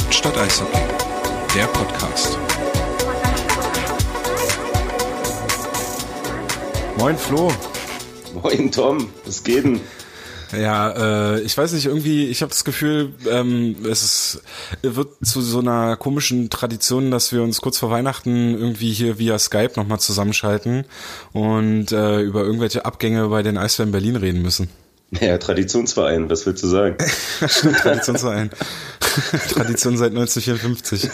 Hauptstadt Eishockey, der Podcast. Moin Flo. Moin Tom, was geht denn? Ja, äh, ich weiß nicht, irgendwie, ich habe das Gefühl, ähm, es ist, wird zu so einer komischen Tradition, dass wir uns kurz vor Weihnachten irgendwie hier via Skype nochmal zusammenschalten und äh, über irgendwelche Abgänge bei den Eisbären Berlin reden müssen. Ja, Traditionsverein, was willst du sagen? Traditionsverein. Tradition seit 1954.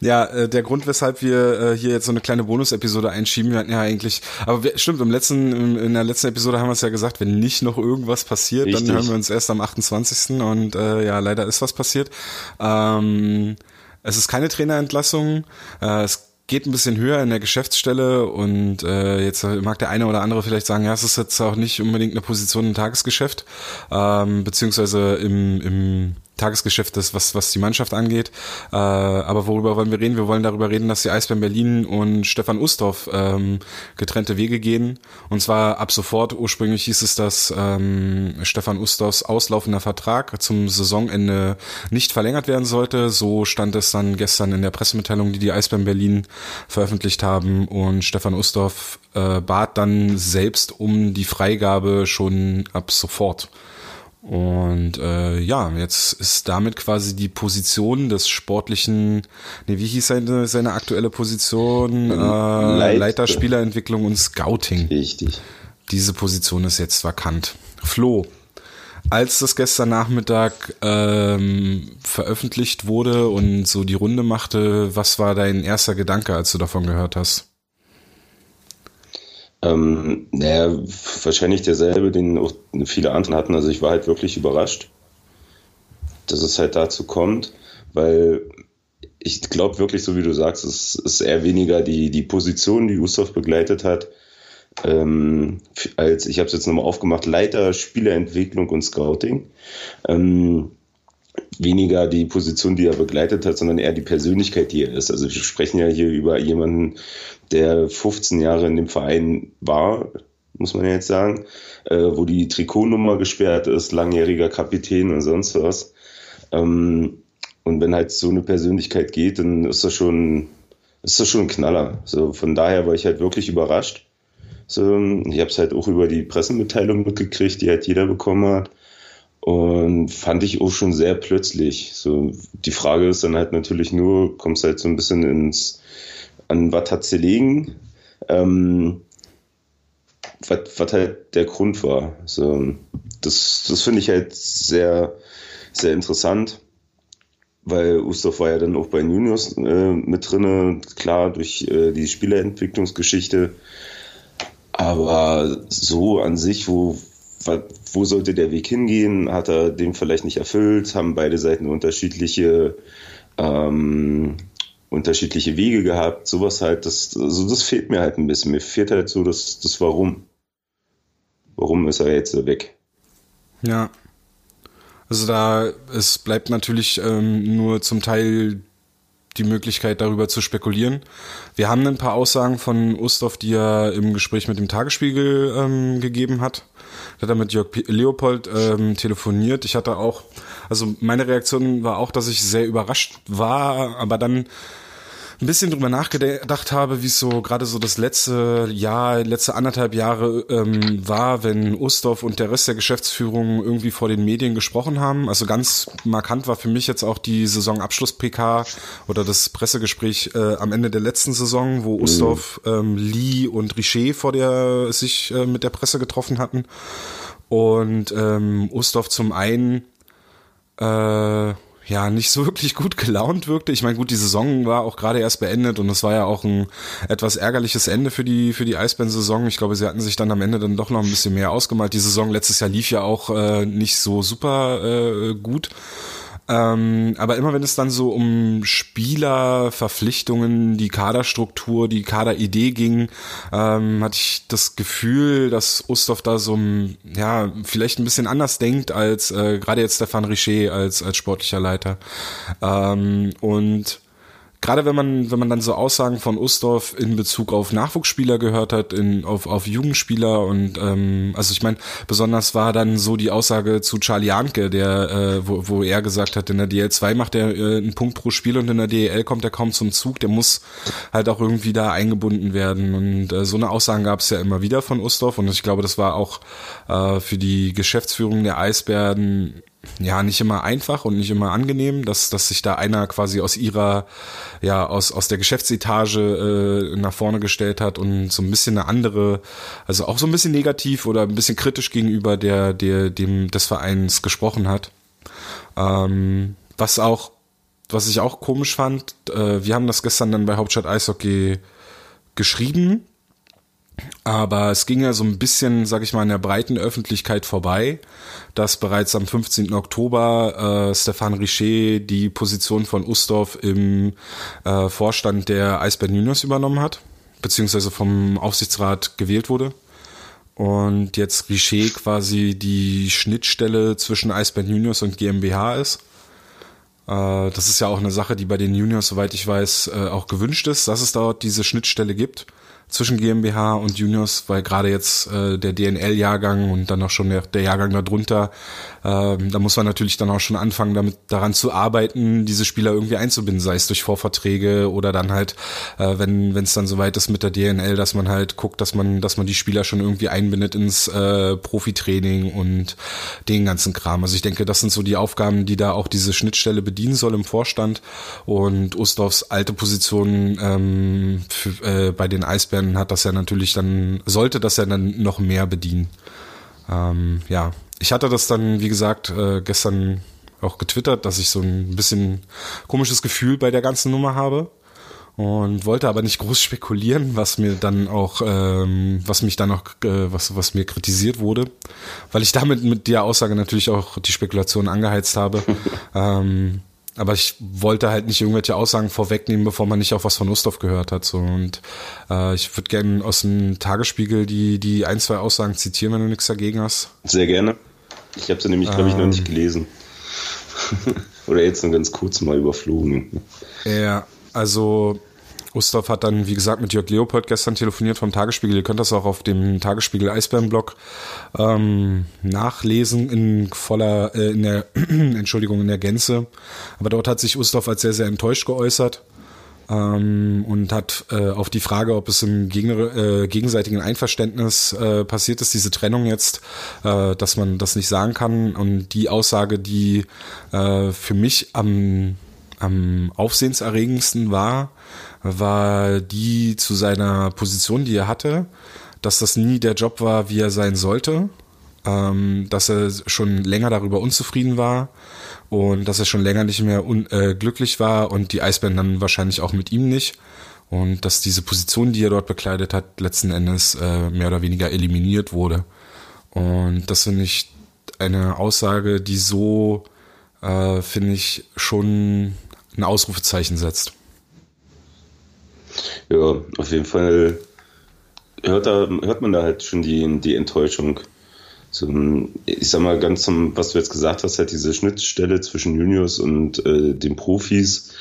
Ja, äh, der Grund, weshalb wir äh, hier jetzt so eine kleine Bonus-Episode einschieben, wir hatten ja eigentlich, aber wir, stimmt, im letzten, in der letzten Episode haben wir es ja gesagt, wenn nicht noch irgendwas passiert, Richtig. dann hören wir uns erst am 28. Und äh, ja, leider ist was passiert. Ähm, es ist keine Trainerentlassung. Äh, es geht ein bisschen höher in der Geschäftsstelle und äh, jetzt mag der eine oder andere vielleicht sagen, ja, es ist jetzt auch nicht unbedingt eine Position im Tagesgeschäft, ähm, beziehungsweise im, im Tagesgeschäft ist, was, was die Mannschaft angeht. Äh, aber worüber wollen wir reden? Wir wollen darüber reden, dass die Eisbären Berlin und Stefan Ustorf ähm, getrennte Wege gehen. Und zwar ab sofort. Ursprünglich hieß es, dass ähm, Stefan Ustorfs auslaufender Vertrag zum Saisonende nicht verlängert werden sollte. So stand es dann gestern in der Pressemitteilung, die die Eisbären Berlin veröffentlicht haben. Und Stefan Ustorf äh, bat dann selbst um die Freigabe schon ab sofort. Und äh, ja, jetzt ist damit quasi die Position des sportlichen, nee, wie hieß seine, seine aktuelle Position? Ähm, äh, Leit Leiter Spielerentwicklung und Scouting. Richtig. Diese Position ist jetzt vakant. Flo, als das gestern Nachmittag ähm, veröffentlicht wurde und so die Runde machte, was war dein erster Gedanke, als du davon gehört hast? Ähm, naja, wahrscheinlich derselbe, den auch viele andere hatten. Also ich war halt wirklich überrascht, dass es halt dazu kommt, weil ich glaube wirklich, so wie du sagst, es ist eher weniger die, die Position, die Gustav begleitet hat, ähm, als, ich habe es jetzt nochmal aufgemacht, Leiter Spielerentwicklung und Scouting. Ähm, weniger die Position, die er begleitet hat, sondern eher die Persönlichkeit, die er ist. Also wir sprechen ja hier über jemanden, der 15 Jahre in dem Verein war, muss man ja jetzt sagen, äh, wo die Trikotnummer gesperrt ist, langjähriger Kapitän und sonst was. Ähm, und wenn halt so eine Persönlichkeit geht, dann ist das schon, ist das schon ein Knaller. So, von daher war ich halt wirklich überrascht. So, ich habe es halt auch über die Pressemitteilung mitgekriegt, die halt jeder bekommen hat. Und fand ich auch schon sehr plötzlich. So, die Frage ist dann halt natürlich nur, kommst halt so ein bisschen ins, an was hat sie liegen, ähm, was, was halt der Grund war. So, das, das finde ich halt sehr, sehr interessant, weil Ustorf war ja dann auch bei Juniors äh, mit drinne, klar, durch äh, die Spielerentwicklungsgeschichte. Aber so an sich, wo, wo sollte der Weg hingehen? Hat er den vielleicht nicht erfüllt? Haben beide Seiten unterschiedliche, ähm, unterschiedliche Wege gehabt? Sowas halt, das, also das fehlt mir halt ein bisschen. Mir fehlt halt so das, das Warum. Warum ist er jetzt weg? Ja. Also da, es bleibt natürlich ähm, nur zum Teil die Möglichkeit, darüber zu spekulieren. Wir haben ein paar Aussagen von Ustorf, die er im Gespräch mit dem Tagesspiegel ähm, gegeben hat. Da hat er mit Jörg Leopold ähm, telefoniert. Ich hatte auch, also meine Reaktion war auch, dass ich sehr überrascht war, aber dann ein bisschen drüber nachgedacht habe, wie es so gerade so das letzte Jahr, letzte anderthalb Jahre ähm, war, wenn Ustorf und der Rest der Geschäftsführung irgendwie vor den Medien gesprochen haben. Also ganz markant war für mich jetzt auch die Saisonabschluss-PK oder das Pressegespräch äh, am Ende der letzten Saison, wo mhm. Ustorf, ähm, Lee und Richer vor der sich äh, mit der Presse getroffen hatten. Und ähm, Ustorf zum einen äh, ja nicht so wirklich gut gelaunt wirkte. Ich meine, gut, die Saison war auch gerade erst beendet und es war ja auch ein etwas ärgerliches Ende für die für die Eisbären-Saison. Ich glaube, sie hatten sich dann am Ende dann doch noch ein bisschen mehr ausgemalt. Die Saison letztes Jahr lief ja auch äh, nicht so super äh, gut. Ähm, aber immer wenn es dann so um Spieler, Verpflichtungen, die Kaderstruktur, die Kaderidee ging, ähm, hatte ich das Gefühl, dass Ustorf da so ja vielleicht ein bisschen anders denkt als äh, gerade jetzt Stefan Richer als als sportlicher Leiter. Ähm, und gerade wenn man, wenn man dann so Aussagen von Ustorf in Bezug auf Nachwuchsspieler gehört hat, in, auf, auf Jugendspieler und ähm, also ich meine, besonders war dann so die Aussage zu Charlie Anke, der, äh, wo, wo er gesagt hat, in der DL2 macht er äh, einen Punkt pro Spiel und in der DL kommt er kaum zum Zug, der muss halt auch irgendwie da eingebunden werden. Und äh, so eine Aussagen gab es ja immer wieder von Ustorf und ich glaube, das war auch äh, für die Geschäftsführung der Eisbären ja nicht immer einfach und nicht immer angenehm, dass dass sich da einer quasi aus ihrer ja aus aus der Geschäftsetage äh, nach vorne gestellt hat und so ein bisschen eine andere, also auch so ein bisschen negativ oder ein bisschen kritisch gegenüber der der dem des Vereins gesprochen hat. Ähm, was auch was ich auch komisch fand, äh, wir haben das gestern dann bei Hauptstadt Eishockey geschrieben aber es ging ja so ein bisschen, sag ich mal, in der breiten Öffentlichkeit vorbei, dass bereits am 15. Oktober äh, Stefan Richer die Position von Ustorf im äh, Vorstand der Eisbären Juniors übernommen hat, beziehungsweise vom Aufsichtsrat gewählt wurde. Und jetzt Richer quasi die Schnittstelle zwischen Eisbären Juniors und GmbH ist. Äh, das ist ja auch eine Sache, die bei den Juniors, soweit ich weiß, äh, auch gewünscht ist, dass es dort diese Schnittstelle gibt zwischen GmbH und Juniors, weil gerade jetzt äh, der DNL-Jahrgang und dann auch schon der, der Jahrgang darunter, ähm, da muss man natürlich dann auch schon anfangen, damit daran zu arbeiten, diese Spieler irgendwie einzubinden, sei es durch Vorverträge oder dann halt, äh, wenn wenn es dann soweit ist mit der DNL, dass man halt guckt, dass man dass man die Spieler schon irgendwie einbindet ins äh, Profitraining und den ganzen Kram. Also ich denke, das sind so die Aufgaben, die da auch diese Schnittstelle bedienen soll im Vorstand und Ustorfs alte Position ähm, für, äh, bei den Eisbären dann hat das ja natürlich dann, sollte das ja dann noch mehr bedienen. Ähm, ja, ich hatte das dann, wie gesagt, äh, gestern auch getwittert, dass ich so ein bisschen komisches Gefühl bei der ganzen Nummer habe und wollte aber nicht groß spekulieren, was mir dann auch, ähm, was mich dann auch, äh, was, was mir kritisiert wurde, weil ich damit mit der Aussage natürlich auch die Spekulation angeheizt habe. ähm, aber ich wollte halt nicht irgendwelche Aussagen vorwegnehmen, bevor man nicht auch was von Ustorf gehört hat. So. Und äh, ich würde gerne aus dem Tagesspiegel die, die ein, zwei Aussagen zitieren, wenn du nichts dagegen hast. Sehr gerne. Ich habe sie nämlich, glaube ich, noch nicht ähm. gelesen. Oder jetzt nur ganz kurz mal überflogen. Ja, also Gustav hat dann, wie gesagt, mit Jörg Leopold gestern telefoniert vom Tagesspiegel. Ihr könnt das auch auf dem Tagesspiegel Eisbären-Blog ähm, nachlesen in voller, äh, in der, Entschuldigung, in der Gänze. Aber dort hat sich Gustav als sehr, sehr enttäuscht geäußert ähm, und hat äh, auf die Frage, ob es im gegen, äh, gegenseitigen Einverständnis äh, passiert ist, diese Trennung jetzt, äh, dass man das nicht sagen kann. Und die Aussage, die äh, für mich am, am aufsehenserregendsten war, war die zu seiner Position, die er hatte, dass das nie der Job war, wie er sein sollte, ähm, dass er schon länger darüber unzufrieden war und dass er schon länger nicht mehr äh, glücklich war und die Eisbären dann wahrscheinlich auch mit ihm nicht und dass diese Position, die er dort bekleidet hat, letzten Endes äh, mehr oder weniger eliminiert wurde. Und das finde ich eine Aussage, die so, äh, finde ich, schon ein Ausrufezeichen setzt. Ja, auf jeden Fall hört, da, hört man da halt schon die, die Enttäuschung. So, ich sag mal, ganz zum, was du jetzt gesagt hast, halt diese Schnittstelle zwischen Juniors und äh, den Profis.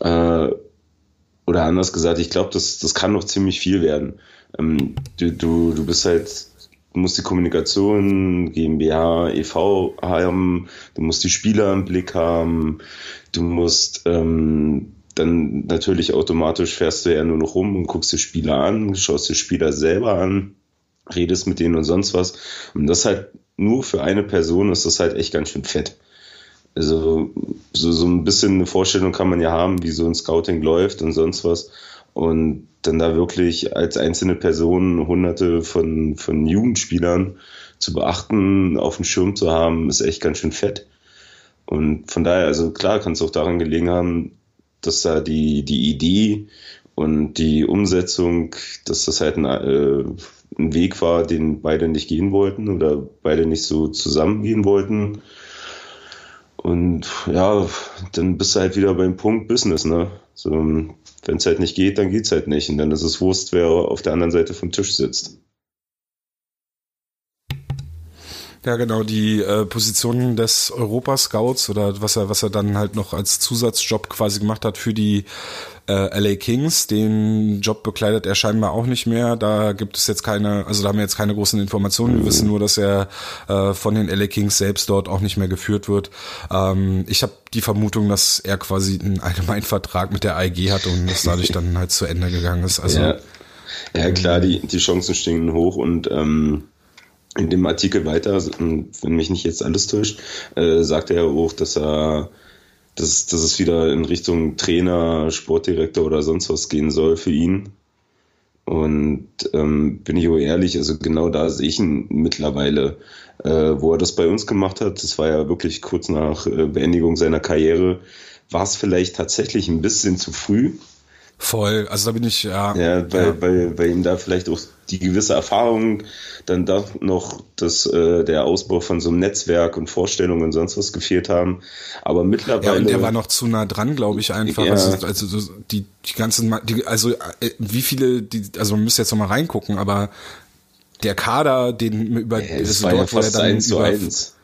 Äh, oder anders gesagt, ich glaube, das, das kann noch ziemlich viel werden. Ähm, du, du, du bist halt, du musst die Kommunikation, GmbH, e.V. haben, du musst die Spieler im Blick haben, du musst ähm, dann natürlich automatisch fährst du ja nur noch rum und guckst dir Spieler an, schaust dir Spieler selber an, redest mit denen und sonst was. Und das halt nur für eine Person ist das halt echt ganz schön fett. Also so, so ein bisschen eine Vorstellung kann man ja haben, wie so ein Scouting läuft und sonst was. Und dann da wirklich als einzelne Person hunderte von, von Jugendspielern zu beachten, auf dem Schirm zu haben, ist echt ganz schön fett. Und von daher, also klar, kann es auch daran gelegen haben, dass da die, die Idee und die Umsetzung, dass das halt ein, äh, ein Weg war, den beide nicht gehen wollten oder beide nicht so zusammengehen wollten. Und ja, dann bist du halt wieder beim Punkt Business, ne? So, wenn es halt nicht geht, dann geht's halt nicht. Und dann ist es Wurst, wer auf der anderen Seite vom Tisch sitzt. Ja, genau, die äh, Position des Europascouts oder was er, was er dann halt noch als Zusatzjob quasi gemacht hat für die äh, LA Kings. Den Job bekleidet er scheinbar auch nicht mehr. Da gibt es jetzt keine, also da haben wir jetzt keine großen Informationen. Wir wissen nur, dass er äh, von den LA Kings selbst dort auch nicht mehr geführt wird. Ähm, ich habe die Vermutung, dass er quasi einen Allgemeinvertrag mit der AEG hat und das dadurch dann halt zu Ende gegangen ist. Also ja, ja klar, die, die Chancen stehen hoch und ähm in dem Artikel weiter, wenn mich nicht jetzt alles täuscht, äh, sagt er auch, dass er dass, dass es wieder in Richtung Trainer, Sportdirektor oder sonst was gehen soll für ihn. Und ähm, bin ich auch ehrlich, also genau da sehe ich ihn mittlerweile. Äh, wo er das bei uns gemacht hat, das war ja wirklich kurz nach äh, Beendigung seiner Karriere, war es vielleicht tatsächlich ein bisschen zu früh. Voll, also da bin ich, ja. Ja, weil, ja. Weil, weil ihm da vielleicht auch die gewisse Erfahrung, dann doch noch das, äh, der Ausbau von so einem Netzwerk und Vorstellungen und sonst was gefehlt haben. Aber mittlerweile. Ja, und der war noch zu nah dran, glaube ich, einfach. Ja. Also, also die, die ganzen, die, also äh, wie viele, die, also man müsste jetzt noch mal reingucken, aber der Kader, den über ja, das war dort, ja fast wo er dann über, 1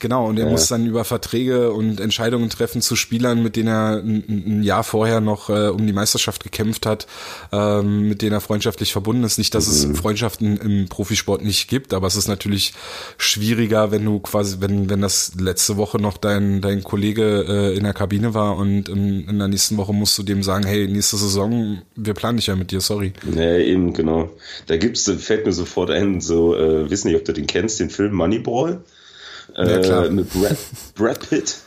Genau, und er ja. muss dann über Verträge und Entscheidungen treffen zu Spielern, mit denen er ein, ein Jahr vorher noch äh, um die Meisterschaft gekämpft hat, ähm, mit denen er freundschaftlich verbunden ist. Nicht, dass mhm. es Freundschaften im Profisport nicht gibt, aber es ist natürlich schwieriger, wenn du quasi, wenn, wenn das letzte Woche noch dein, dein Kollege äh, in der Kabine war und in, in der nächsten Woche musst du dem sagen, hey, nächste Saison, wir planen dich ja mit dir, sorry. Ja, eben, genau. Da gibt's, fällt mir sofort ein, so, äh, wissen nicht, ob du den kennst, den Film Moneyball ja, äh, mit Brad, Brad Pitt,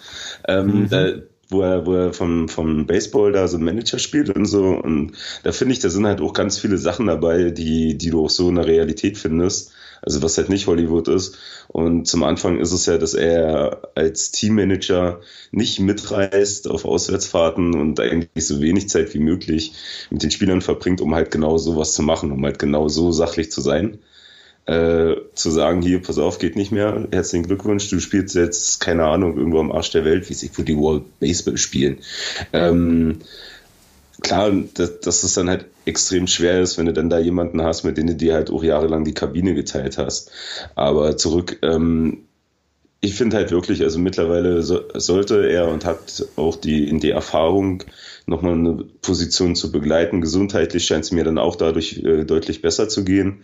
ähm, mhm. da, wo er, wo er vom, vom Baseball da so Manager spielt und so. Und da finde ich, da sind halt auch ganz viele Sachen dabei, die, die du auch so in der Realität findest. Also was halt nicht Hollywood ist. Und zum Anfang ist es ja, dass er als Teammanager nicht mitreist auf Auswärtsfahrten und eigentlich so wenig Zeit wie möglich mit den Spielern verbringt, um halt genau sowas zu machen, um halt genau so sachlich zu sein äh, zu sagen, hier, pass auf, geht nicht mehr, herzlichen Glückwunsch, du spielst jetzt, keine Ahnung, irgendwo am Arsch der Welt, wie sich wo die World Baseball spielen. Ähm, klar, dass, dass es dann halt extrem schwer ist, wenn du dann da jemanden hast, mit dem du dir halt auch jahrelang die Kabine geteilt hast. Aber zurück, ähm, ich finde halt wirklich, also mittlerweile so, sollte er und hat auch die in die Erfahrung, nochmal eine Position zu begleiten. Gesundheitlich scheint es mir dann auch dadurch äh, deutlich besser zu gehen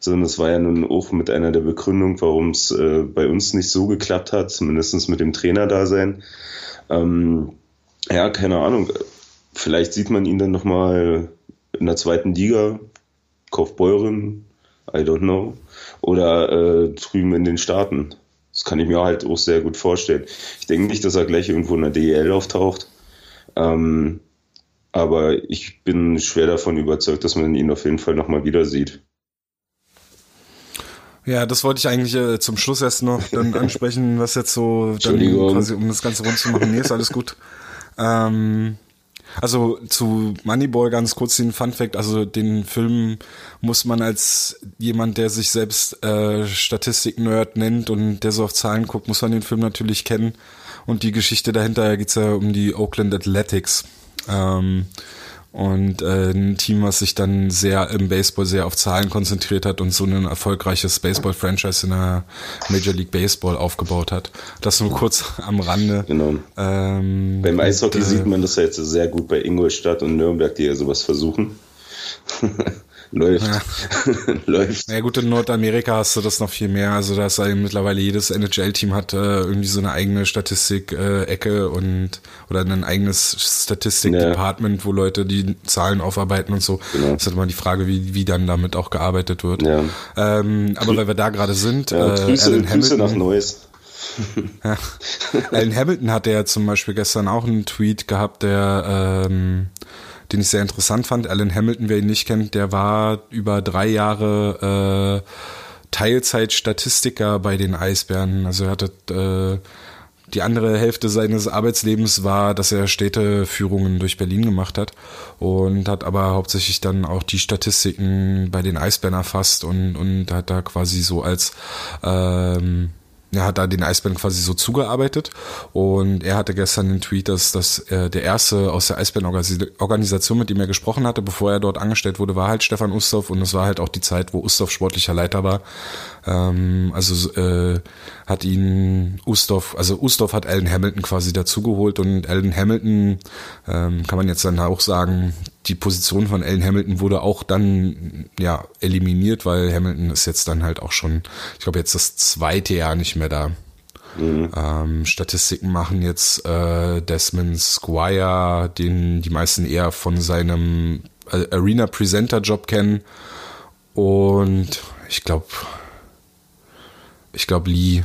sondern das war ja nun auch mit einer der Begründungen, warum es äh, bei uns nicht so geklappt hat, zumindest mit dem Trainer-Dasein. Ähm, ja, keine Ahnung. Vielleicht sieht man ihn dann nochmal in der zweiten Liga, Kaufbeuren, I don't know, oder äh, drüben in den Staaten. Das kann ich mir halt auch sehr gut vorstellen. Ich denke nicht, dass er gleich irgendwo in der DEL auftaucht. Ähm, aber ich bin schwer davon überzeugt, dass man ihn auf jeden Fall nochmal wieder sieht. Ja, das wollte ich eigentlich äh, zum Schluss erst noch dann ansprechen, was jetzt so dann quasi, um das Ganze rund zu machen. Nee, ist alles gut. Ähm, also zu Moneyball ganz kurz den Fun Fact, also den Film muss man als jemand, der sich selbst äh, Statistik-Nerd nennt und der so auf Zahlen guckt, muss man den Film natürlich kennen. Und die Geschichte dahinter geht's ja um die Oakland Athletics. Ähm, und äh, ein Team, was sich dann sehr im Baseball sehr auf Zahlen konzentriert hat und so ein erfolgreiches Baseball-Franchise in der Major League Baseball aufgebaut hat. Das nur kurz am Rande. Genau. Ähm, Beim Eishockey und, äh, sieht man das ja jetzt sehr gut bei Ingolstadt und Nürnberg, die ja sowas versuchen. läuft. Ja. läuft. Ja gut, in Nordamerika hast du das noch viel mehr. Also da ist ja mittlerweile jedes NHL-Team hat äh, irgendwie so eine eigene Statistik-Ecke äh, und oder ein eigenes Statistik-Department, ja. wo Leute die Zahlen aufarbeiten und so. Genau. Das ist halt immer die Frage, wie, wie dann damit auch gearbeitet wird. Ja. Ähm, aber weil wir da gerade sind, ja, äh, Grüße, Alan Grüße nach Neues. ja. Alan Hamilton hatte ja zum Beispiel gestern auch einen Tweet gehabt, der ähm, den ich sehr interessant fand. Alan Hamilton, wer ihn nicht kennt, der war über drei Jahre äh, Teilzeitstatistiker bei den Eisbären. Also er hatte äh, die andere Hälfte seines Arbeitslebens war, dass er Städteführungen durch Berlin gemacht hat und hat aber hauptsächlich dann auch die Statistiken bei den Eisbären erfasst und, und hat da quasi so als ähm, er hat da den Eisbären quasi so zugearbeitet. Und er hatte gestern den Tweet, dass, dass äh, der erste aus der Eisbären-Organisation, mit dem er gesprochen hatte, bevor er dort angestellt wurde, war halt Stefan Ustorf. Und es war halt auch die Zeit, wo Ustorf sportlicher Leiter war. Ähm, also äh, hat ihn Ustorf, also Ustorf hat Alan Hamilton quasi dazugeholt. Und Alan Hamilton, ähm, kann man jetzt dann auch sagen, die Position von Alan Hamilton wurde auch dann ja eliminiert, weil Hamilton ist jetzt dann halt auch schon, ich glaube jetzt das zweite Jahr nicht mehr da. Mhm. Ähm, Statistiken machen jetzt äh, Desmond Squire, den die meisten eher von seinem äh, Arena Presenter Job kennen. Und ich glaube, ich glaube Lee.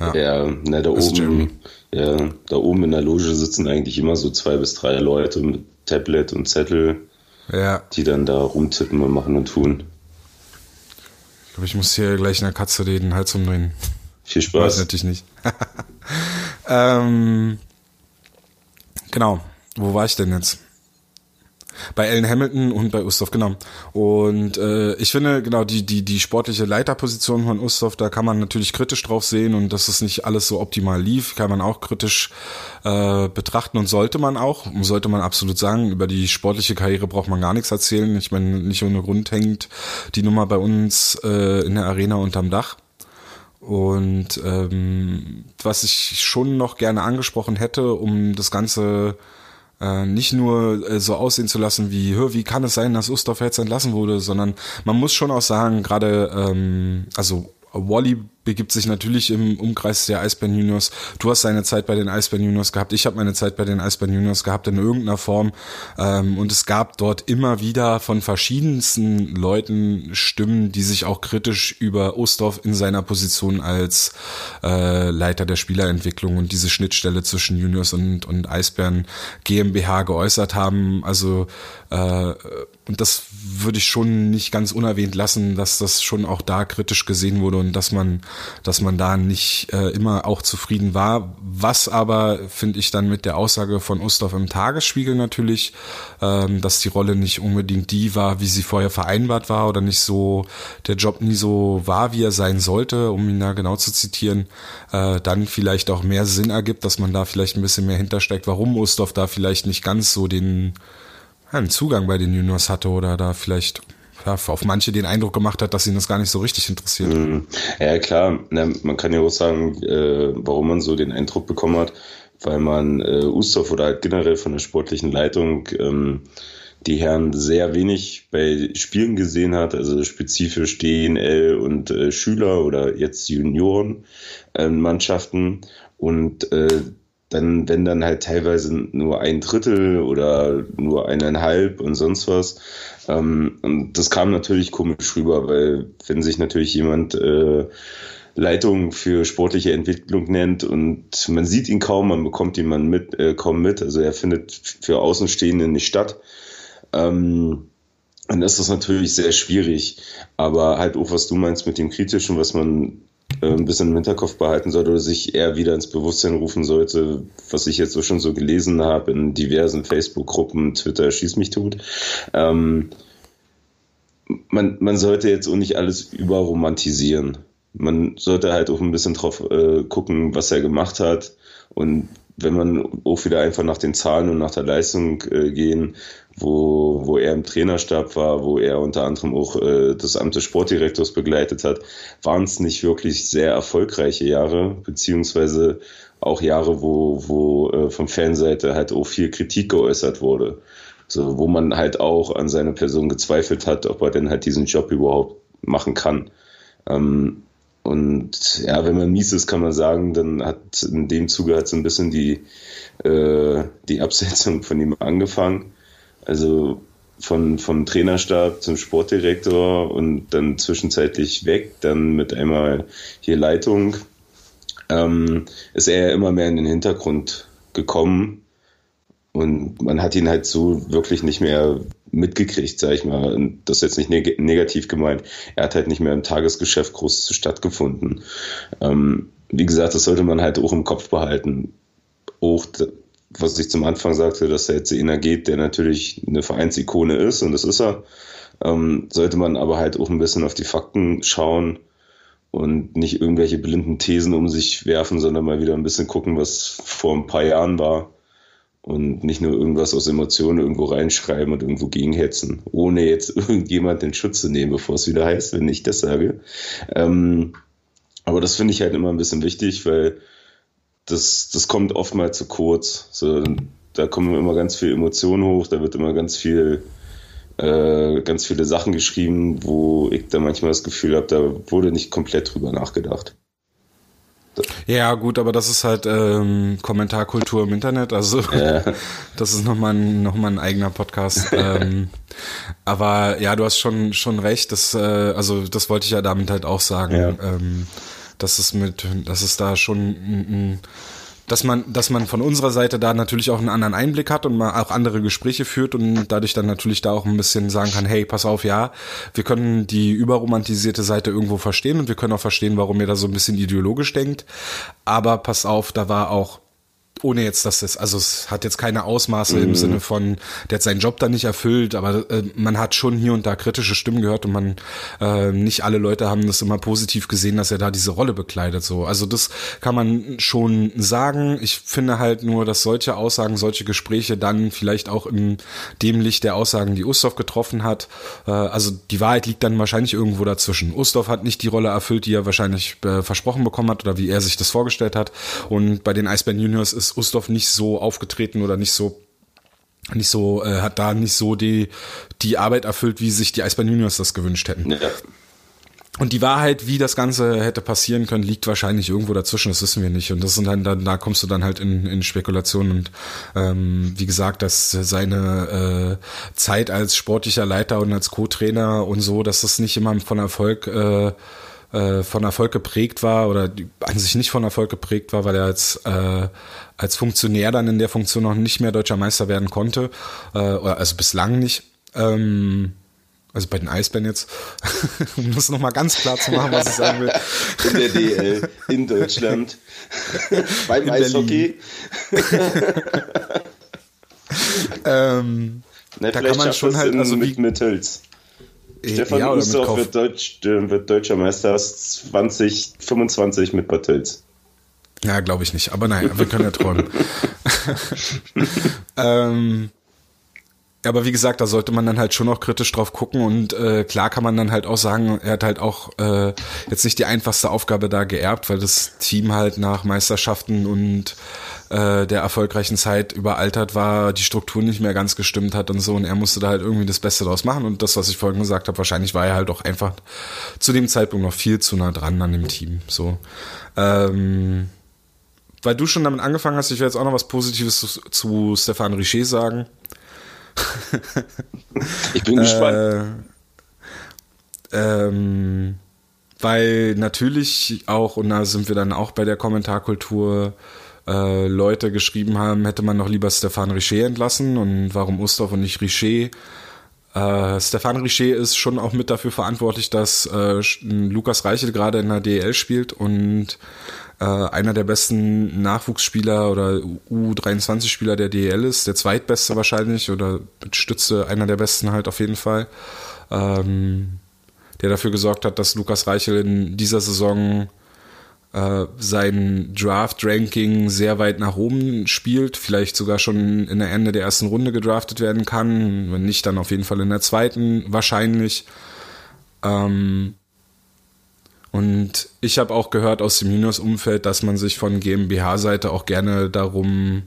Ja, ja na, da oben, ja, da oben in der Loge sitzen eigentlich immer so zwei bis drei Leute mit Tablet und Zettel, ja. die dann da rumtippen und machen und tun. Ich glaube, ich muss hier gleich einer Katze den Hals umdrehen. Viel Spaß. Weiß natürlich nicht. ähm, genau. Wo war ich denn jetzt? Bei Alan Hamilton und bei Ustorf, genau. Und äh, ich finde, genau, die, die, die sportliche Leiterposition von Ustorf, da kann man natürlich kritisch drauf sehen und dass es nicht alles so optimal lief, kann man auch kritisch äh, betrachten und sollte man auch, sollte man absolut sagen, über die sportliche Karriere braucht man gar nichts erzählen. Ich meine, nicht ohne Grund hängt die Nummer bei uns äh, in der Arena unterm Dach. Und ähm, was ich schon noch gerne angesprochen hätte, um das Ganze nicht nur äh, so aussehen zu lassen wie, hör, wie kann es sein, dass Ustorf jetzt entlassen wurde, sondern man muss schon auch sagen, gerade, ähm, also Wally begibt sich natürlich im Umkreis der Eisbären Juniors. Du hast deine Zeit bei den Eisbären Juniors gehabt, ich habe meine Zeit bei den Eisbären Juniors gehabt in irgendeiner Form. Ähm, und es gab dort immer wieder von verschiedensten Leuten Stimmen, die sich auch kritisch über Ostorf in seiner Position als äh, Leiter der Spielerentwicklung und diese Schnittstelle zwischen Juniors und, und Eisbären GmbH geäußert haben. Also äh, und das würde ich schon nicht ganz unerwähnt lassen, dass das schon auch da kritisch gesehen wurde und dass man dass man da nicht äh, immer auch zufrieden war. Was aber, finde ich, dann mit der Aussage von Ustorf im Tagesspiegel natürlich, ähm, dass die Rolle nicht unbedingt die war, wie sie vorher vereinbart war oder nicht so, der Job nie so war, wie er sein sollte, um ihn da genau zu zitieren, äh, dann vielleicht auch mehr Sinn ergibt, dass man da vielleicht ein bisschen mehr hintersteckt, warum Ustorf da vielleicht nicht ganz so den, einen Zugang bei den Juniors hatte oder da vielleicht ja, auf manche den Eindruck gemacht hat, dass ihn das gar nicht so richtig interessiert. Mhm. Ja, klar. man kann ja auch sagen, äh, warum man so den Eindruck bekommen hat, weil man äh, Ustorf oder halt generell von der sportlichen Leitung ähm, die Herren sehr wenig bei Spielen gesehen hat, also spezifisch DNL und äh, Schüler oder jetzt Juniorenmannschaften. Äh, und äh, dann, wenn dann halt teilweise nur ein Drittel oder nur eineinhalb und sonst was. Ähm, und das kam natürlich komisch rüber, weil wenn sich natürlich jemand äh, Leitung für sportliche Entwicklung nennt und man sieht ihn kaum, man bekommt ihn man mit, äh, kaum mit, also er findet für Außenstehende nicht statt. Ähm, dann ist das natürlich sehr schwierig. Aber halt auch, was du meinst mit dem Kritischen, was man ein bisschen im Hinterkopf behalten sollte oder sich eher wieder ins Bewusstsein rufen sollte, was ich jetzt so schon so gelesen habe in diversen Facebook-Gruppen, Twitter, schieß mich tot. Ähm, man, man sollte jetzt auch nicht alles überromantisieren. Man sollte halt auch ein bisschen drauf äh, gucken, was er gemacht hat und wenn man auch wieder einfach nach den Zahlen und nach der Leistung äh, gehen, wo, wo er im Trainerstab war, wo er unter anderem auch äh, das Amt des Sportdirektors begleitet hat, waren es nicht wirklich sehr erfolgreiche Jahre, beziehungsweise auch Jahre, wo, wo äh, von Fanseite halt auch viel Kritik geäußert wurde. So, wo man halt auch an seiner Person gezweifelt hat, ob er denn halt diesen Job überhaupt machen kann. Ähm, und ja, wenn man mies ist, kann man sagen, dann hat in dem Zuge hat so ein bisschen die, äh, die Absetzung von ihm angefangen. Also von, vom Trainerstab zum Sportdirektor und dann zwischenzeitlich weg, dann mit einmal hier Leitung, ähm, ist er immer mehr in den Hintergrund gekommen und man hat ihn halt so wirklich nicht mehr mitgekriegt, sag ich mal. Und das ist jetzt nicht neg negativ gemeint. Er hat halt nicht mehr im Tagesgeschäft groß stattgefunden. Ähm, wie gesagt, das sollte man halt auch im Kopf behalten. Auch, was ich zum Anfang sagte, dass er jetzt Ina geht, der natürlich eine Vereinsikone ist, und das ist er, ähm, sollte man aber halt auch ein bisschen auf die Fakten schauen und nicht irgendwelche blinden Thesen um sich werfen, sondern mal wieder ein bisschen gucken, was vor ein paar Jahren war und nicht nur irgendwas aus Emotionen irgendwo reinschreiben und irgendwo gegenhetzen, ohne jetzt irgendjemand den Schutz zu nehmen, bevor es wieder heißt, wenn ich das sage. Ähm, aber das finde ich halt immer ein bisschen wichtig, weil das, das kommt oftmals zu kurz. So, da kommen immer ganz viele Emotionen hoch, da wird immer ganz viel äh, ganz viele Sachen geschrieben, wo ich da manchmal das Gefühl habe, da wurde nicht komplett drüber nachgedacht. Ja, gut, aber das ist halt ähm, Kommentarkultur im Internet, also ja. das ist nochmal ein, noch mal ein eigener Podcast. ähm, aber ja, du hast schon, schon recht, das, äh, also das wollte ich ja damit halt auch sagen, ja. ähm, dass es mit, dass es da schon ein, ein dass man, dass man von unserer Seite da natürlich auch einen anderen Einblick hat und mal auch andere Gespräche führt und dadurch dann natürlich da auch ein bisschen sagen kann, hey, pass auf, ja, wir können die überromantisierte Seite irgendwo verstehen und wir können auch verstehen, warum ihr da so ein bisschen ideologisch denkt. Aber pass auf, da war auch ohne jetzt, dass das, also es hat jetzt keine Ausmaße mhm. im Sinne von, der hat seinen Job da nicht erfüllt, aber äh, man hat schon hier und da kritische Stimmen gehört und man, äh, nicht alle Leute haben das immer positiv gesehen, dass er da diese Rolle bekleidet, so. Also das kann man schon sagen. Ich finde halt nur, dass solche Aussagen, solche Gespräche dann vielleicht auch in dem Licht der Aussagen, die Ustorf getroffen hat, äh, also die Wahrheit liegt dann wahrscheinlich irgendwo dazwischen. Ustorf hat nicht die Rolle erfüllt, die er wahrscheinlich äh, versprochen bekommen hat oder wie er sich das vorgestellt hat und bei den Eisbären Juniors ist ist Ustorf nicht so aufgetreten oder nicht so nicht so, äh, hat da nicht so die, die Arbeit erfüllt, wie sich die Eisbahn Juniors das gewünscht hätten. Ja. Und die Wahrheit, wie das Ganze hätte passieren können, liegt wahrscheinlich irgendwo dazwischen, das wissen wir nicht. Und das sind dann, dann da kommst du dann halt in, in Spekulationen. Und ähm, wie gesagt, dass seine äh, Zeit als sportlicher Leiter und als Co-Trainer und so, dass das nicht immer von Erfolg äh, äh, von Erfolg geprägt war oder an sich nicht von Erfolg geprägt war, weil er als, äh, als Funktionär dann in der Funktion noch nicht mehr deutscher Meister werden konnte, äh, oder also bislang nicht. Ähm, also bei den Eisbären jetzt, um das nochmal ganz klar zu machen, was ich sagen will. In der DL, in Deutschland, beim in Eishockey. ähm, Na, da kann man schon halt, also mit, mit. Stefan ja, Ustorf wird, Deutsch, wird deutscher Meister 2025 mit Bad Tölz. Ja, glaube ich nicht. Aber naja, wir können ja träumen. ähm, aber wie gesagt, da sollte man dann halt schon noch kritisch drauf gucken und äh, klar kann man dann halt auch sagen, er hat halt auch äh, jetzt nicht die einfachste Aufgabe da geerbt, weil das Team halt nach Meisterschaften und äh, der erfolgreichen Zeit überaltert war, die Struktur nicht mehr ganz gestimmt hat und so und er musste da halt irgendwie das Beste draus machen und das, was ich vorhin gesagt habe, wahrscheinlich war er halt auch einfach zu dem Zeitpunkt noch viel zu nah dran an dem Team. So. Ähm, weil du schon damit angefangen hast, ich will jetzt auch noch was Positives zu, zu Stefan Richer sagen. Ich bin gespannt. Äh, ähm, weil natürlich auch, und da sind wir dann auch bei der Kommentarkultur, äh, Leute geschrieben haben, hätte man noch lieber Stefan Richer entlassen und warum Ustorf und nicht Richer. Äh, Stefan Richer ist schon auch mit dafür verantwortlich, dass äh, Lukas Reichel gerade in der DL spielt und äh, einer der besten Nachwuchsspieler oder U23-Spieler der DL ist, der zweitbeste wahrscheinlich oder mit Stütze einer der besten halt auf jeden Fall. Ähm, der dafür gesorgt hat, dass Lukas Reichel in dieser Saison äh, sein Draft-Ranking sehr weit nach oben spielt, vielleicht sogar schon in der Ende der ersten Runde gedraftet werden kann, wenn nicht, dann auf jeden Fall in der zweiten wahrscheinlich. Ähm, und ich habe auch gehört aus dem Juniors-Umfeld, dass man sich von GmbH-Seite auch gerne darum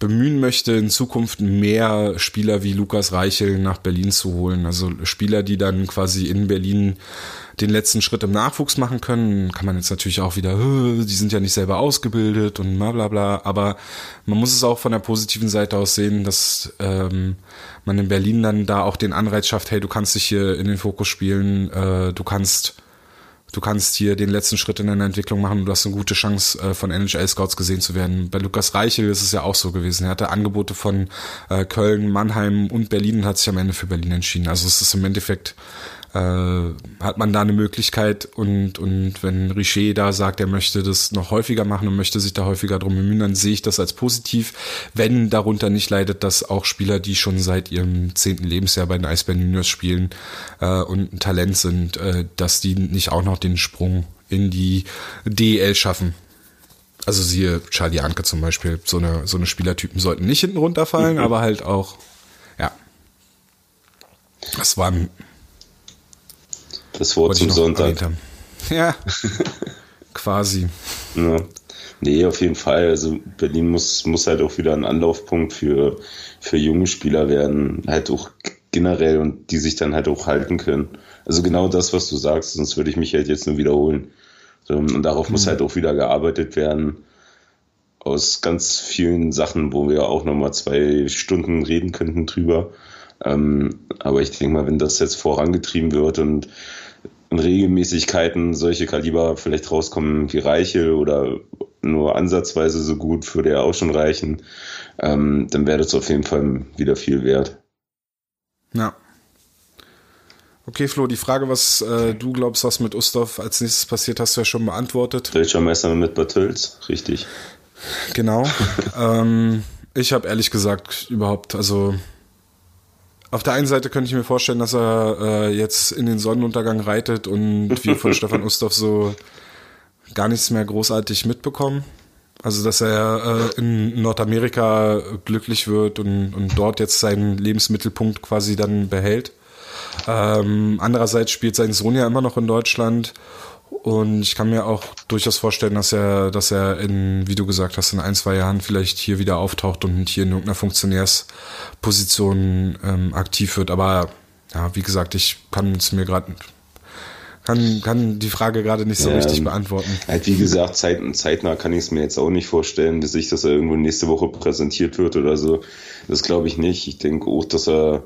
bemühen möchte, in Zukunft mehr Spieler wie Lukas Reichel nach Berlin zu holen. Also Spieler, die dann quasi in Berlin den letzten Schritt im Nachwuchs machen können. Kann man jetzt natürlich auch wieder, die sind ja nicht selber ausgebildet und bla bla bla. Aber man muss es auch von der positiven Seite aus sehen, dass ähm, man in Berlin dann da auch den Anreiz schafft, hey, du kannst dich hier in den Fokus spielen, äh, du kannst du kannst hier den letzten Schritt in deiner Entwicklung machen und du hast eine gute Chance, äh, von NHL-Scouts gesehen zu werden. Bei Lukas Reichel ist es ja auch so gewesen. Er hatte Angebote von äh, Köln, Mannheim und Berlin und hat sich am Ende für Berlin entschieden. Also es ist im Endeffekt hat man da eine Möglichkeit und, und wenn Richer da sagt, er möchte das noch häufiger machen und möchte sich da häufiger drum bemühen, dann sehe ich das als positiv, wenn darunter nicht leidet, dass auch Spieler, die schon seit ihrem zehnten Lebensjahr bei den Eisbären Juniors spielen äh, und ein Talent sind, äh, dass die nicht auch noch den Sprung in die DEL schaffen. Also siehe Charlie Anke zum Beispiel, so eine, so eine Spielertypen sollten nicht hinten runterfallen, mhm. aber halt auch, ja. Das war ein das Wort zum Sonntag. Ja, quasi. Ja. Nee, auf jeden Fall. Also Berlin muss, muss halt auch wieder ein Anlaufpunkt für, für junge Spieler werden, halt auch generell und die sich dann halt auch halten können. Also genau das, was du sagst, sonst würde ich mich halt jetzt nur wiederholen. Und darauf mhm. muss halt auch wieder gearbeitet werden. Aus ganz vielen Sachen, wo wir auch nochmal zwei Stunden reden könnten drüber. Ähm, aber ich denke mal, wenn das jetzt vorangetrieben wird und in Regelmäßigkeiten solche Kaliber vielleicht rauskommen wie Reiche oder nur ansatzweise so gut, würde ja auch schon reichen, ähm, dann wäre das auf jeden Fall wieder viel wert. Ja. Okay, Flo, die Frage, was äh, du glaubst, was mit Ustov als nächstes passiert, hast du ja schon beantwortet. Deutscher Meister mit Bartels, richtig. Genau. ähm, ich habe ehrlich gesagt überhaupt, also auf der einen Seite könnte ich mir vorstellen, dass er äh, jetzt in den Sonnenuntergang reitet und wie von Stefan Ustorf so gar nichts mehr großartig mitbekommen. Also dass er äh, in Nordamerika glücklich wird und, und dort jetzt seinen Lebensmittelpunkt quasi dann behält. Ähm, andererseits spielt sein Sohn ja immer noch in Deutschland und ich kann mir auch durchaus vorstellen, dass er, dass er in, wie du gesagt hast, in ein, zwei Jahren vielleicht hier wieder auftaucht und hier in irgendeiner Funktionärsposition ähm, aktiv wird. Aber ja, wie gesagt, ich kann es mir gerade kann, kann die Frage gerade nicht so ja, richtig beantworten. Halt wie gesagt, zeit, zeitnah kann ich es mir jetzt auch nicht vorstellen, bis ich, dass er irgendwo nächste Woche präsentiert wird oder so. Das glaube ich nicht. Ich denke auch, dass er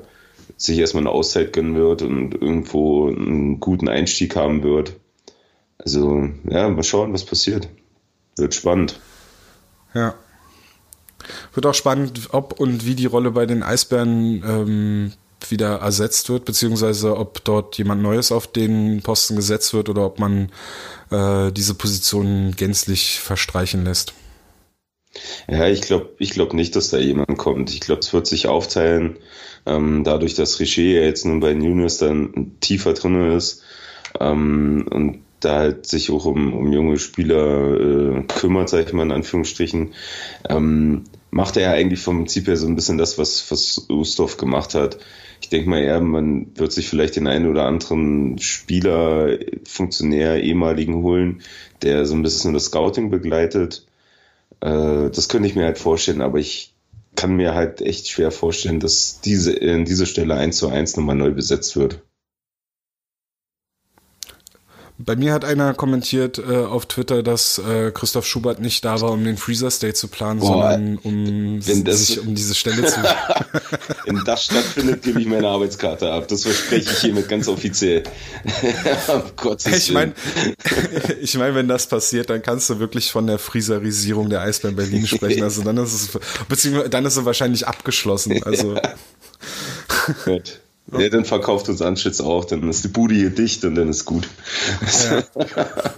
sich erstmal eine Auszeit gönnen wird und irgendwo einen guten Einstieg haben wird. Also, ja, mal schauen, was passiert. Wird spannend. Ja. Wird auch spannend, ob und wie die Rolle bei den Eisbären ähm, wieder ersetzt wird, beziehungsweise ob dort jemand Neues auf den Posten gesetzt wird oder ob man äh, diese Position gänzlich verstreichen lässt. Ja, ich glaube ich glaub nicht, dass da jemand kommt. Ich glaube, es wird sich aufteilen, ähm, dadurch, dass Richer jetzt nun bei Nunes dann tiefer drin ist ähm, und da halt sich auch um, um junge Spieler äh, kümmert, sag ich mal in Anführungsstrichen, ähm, macht er ja eigentlich vom Prinzip her so ein bisschen das, was, was Ustorf gemacht hat. Ich denke mal eher, man wird sich vielleicht den einen oder anderen Spieler, Funktionär, ehemaligen holen, der so ein bisschen das Scouting begleitet. Äh, das könnte ich mir halt vorstellen, aber ich kann mir halt echt schwer vorstellen, dass diese, in diese Stelle eins zu eins nochmal neu besetzt wird. Bei mir hat einer kommentiert äh, auf Twitter, dass äh, Christoph Schubert nicht da war, um den Freezer State zu planen, Boah, sondern um sich um diese Stelle zu. wenn das stattfindet, gebe ich meine Arbeitskarte ab. Das verspreche ich hiermit ganz offiziell. Gott, ich meine, ich mein, wenn das passiert, dann kannst du wirklich von der Freezerisierung der Eisbären Berlin sprechen. Also dann ist es, beziehungsweise dann ist es wahrscheinlich abgeschlossen. Also. Gut. Ja, dann verkauft uns Anschütz auch, dann ist die Bude hier dicht und dann ist gut. Ja.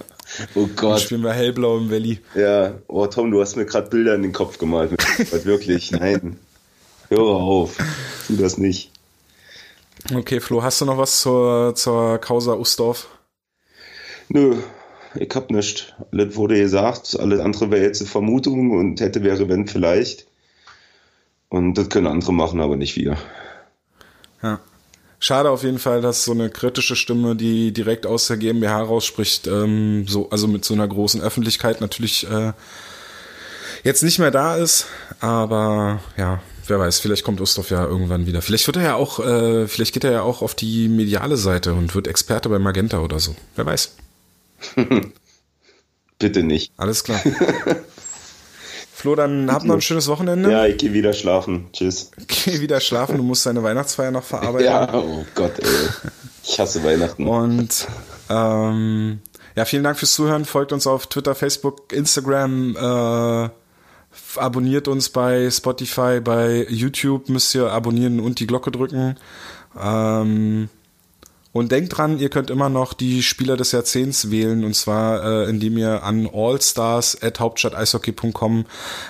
oh Gott. Dann spielen wir hellblau im Valley. Ja, oh Tom, du hast mir gerade Bilder in den Kopf gemalt. wirklich, nein. Hör auf, tu das nicht. Okay, Flo, hast du noch was zur, zur Causa Ustorf? Nö, ich hab nichts. Alles wurde gesagt, alles andere wäre jetzt eine Vermutung und hätte, wäre, wenn vielleicht. Und das können andere machen, aber nicht wir. Ja. Schade auf jeden Fall, dass so eine kritische Stimme, die direkt aus der GmbH rausspricht, ähm, so, also mit so einer großen Öffentlichkeit natürlich äh, jetzt nicht mehr da ist. Aber ja, wer weiß, vielleicht kommt Ustorf ja irgendwann wieder. Vielleicht wird er ja auch, äh, vielleicht geht er ja auch auf die mediale Seite und wird Experte bei Magenta oder so. Wer weiß. Bitte nicht. Alles klar. Flo, dann hab noch ein schönes Wochenende. Ja, ich gehe wieder schlafen. Tschüss. Geh wieder schlafen, du musst deine Weihnachtsfeier noch verarbeiten. Ja, oh Gott, ey. Ich hasse Weihnachten. Und ähm, ja, vielen Dank fürs Zuhören. Folgt uns auf Twitter, Facebook, Instagram, äh, abonniert uns bei Spotify, bei YouTube müsst ihr abonnieren und die Glocke drücken. Ähm, Und denkt dran, ihr könnt immer noch die Spieler des Jahrzehnts wählen und zwar äh, indem ihr an allstars@hauptstadteishockey.com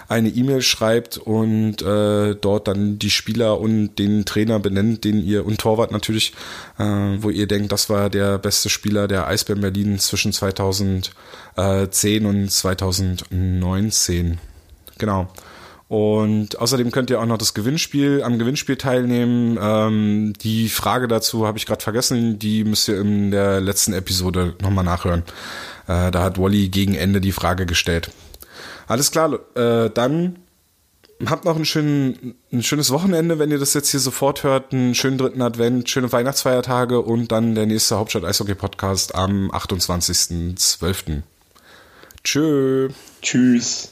eine E-Mail schreibt und äh, dort dann die Spieler und den Trainer benennt, den ihr und Torwart natürlich, äh, wo ihr denkt, das war der beste Spieler der Eisbären Berlin zwischen 2010 und 2019. Genau. Und außerdem könnt ihr auch noch das Gewinnspiel am Gewinnspiel teilnehmen. Ähm, die Frage dazu habe ich gerade vergessen, die müsst ihr in der letzten Episode nochmal nachhören. Äh, da hat Wally gegen Ende die Frage gestellt. Alles klar, äh, dann habt noch ein, schön, ein schönes Wochenende, wenn ihr das jetzt hier sofort hört. Einen schönen dritten Advent, schöne Weihnachtsfeiertage und dann der nächste Hauptstadt Eishockey Podcast am 28.12. Tschö. Tschüss.